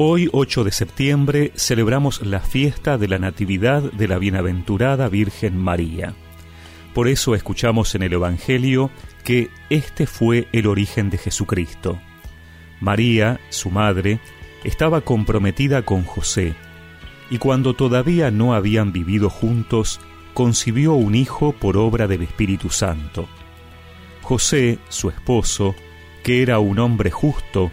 Hoy, 8 de septiembre, celebramos la fiesta de la Natividad de la Bienaventurada Virgen María. Por eso escuchamos en el Evangelio que este fue el origen de Jesucristo. María, su madre, estaba comprometida con José, y cuando todavía no habían vivido juntos, concibió un hijo por obra del Espíritu Santo. José, su esposo, que era un hombre justo,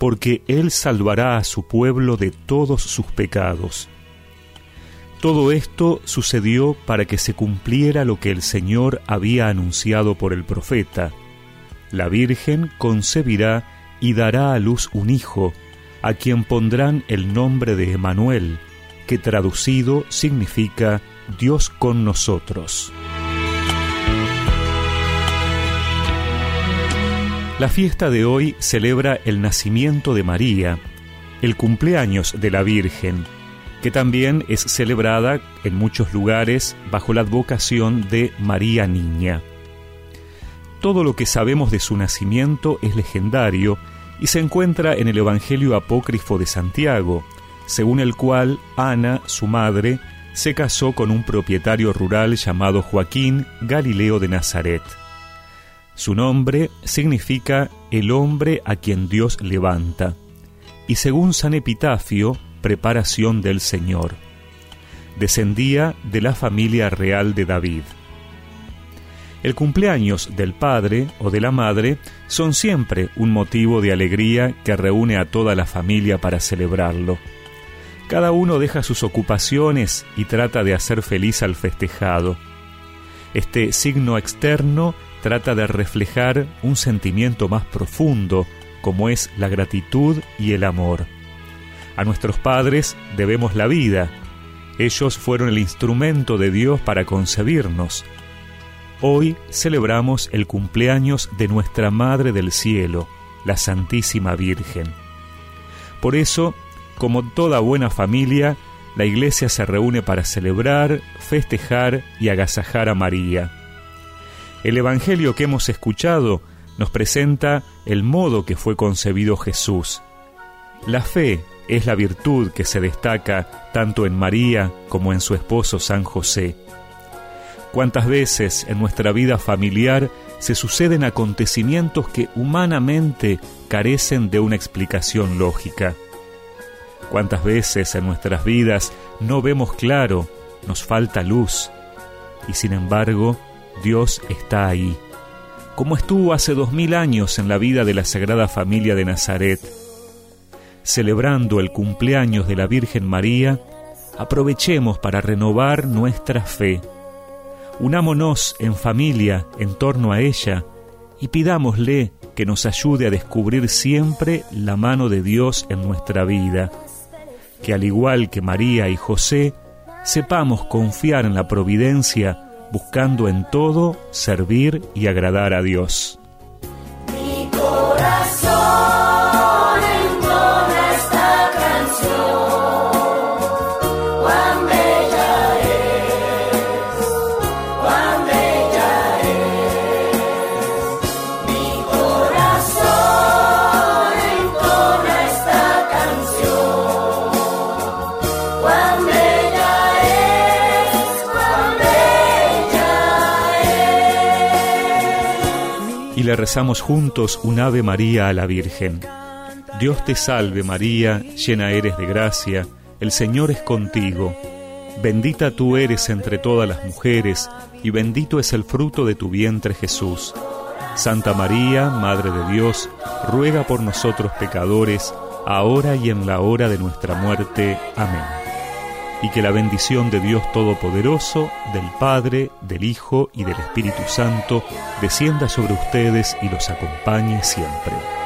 porque Él salvará a su pueblo de todos sus pecados. Todo esto sucedió para que se cumpliera lo que el Señor había anunciado por el profeta. La Virgen concebirá y dará a luz un hijo, a quien pondrán el nombre de Emanuel, que traducido significa Dios con nosotros. La fiesta de hoy celebra el nacimiento de María, el cumpleaños de la Virgen, que también es celebrada en muchos lugares bajo la advocación de María Niña. Todo lo que sabemos de su nacimiento es legendario y se encuentra en el Evangelio apócrifo de Santiago, según el cual Ana, su madre, se casó con un propietario rural llamado Joaquín Galileo de Nazaret. Su nombre significa el hombre a quien Dios levanta, y según San Epitafio, preparación del Señor. Descendía de la familia real de David. El cumpleaños del padre o de la madre son siempre un motivo de alegría que reúne a toda la familia para celebrarlo. Cada uno deja sus ocupaciones y trata de hacer feliz al festejado. Este signo externo trata de reflejar un sentimiento más profundo, como es la gratitud y el amor. A nuestros padres debemos la vida. Ellos fueron el instrumento de Dios para concebirnos. Hoy celebramos el cumpleaños de nuestra Madre del Cielo, la Santísima Virgen. Por eso, como toda buena familia, la Iglesia se reúne para celebrar, festejar y agasajar a María. El Evangelio que hemos escuchado nos presenta el modo que fue concebido Jesús. La fe es la virtud que se destaca tanto en María como en su esposo San José. ¿Cuántas veces en nuestra vida familiar se suceden acontecimientos que humanamente carecen de una explicación lógica? ¿Cuántas veces en nuestras vidas no vemos claro, nos falta luz, y sin embargo Dios está ahí, como estuvo hace dos mil años en la vida de la Sagrada Familia de Nazaret. Celebrando el cumpleaños de la Virgen María, aprovechemos para renovar nuestra fe. Unámonos en familia en torno a ella y pidámosle que nos ayude a descubrir siempre la mano de Dios en nuestra vida, que al igual que María y José, sepamos confiar en la providencia buscando en todo servir y agradar a Dios. Y le rezamos juntos un Ave María a la Virgen. Dios te salve María, llena eres de gracia, el Señor es contigo. Bendita tú eres entre todas las mujeres, y bendito es el fruto de tu vientre Jesús. Santa María, Madre de Dios, ruega por nosotros pecadores, ahora y en la hora de nuestra muerte. Amén y que la bendición de Dios Todopoderoso, del Padre, del Hijo y del Espíritu Santo descienda sobre ustedes y los acompañe siempre.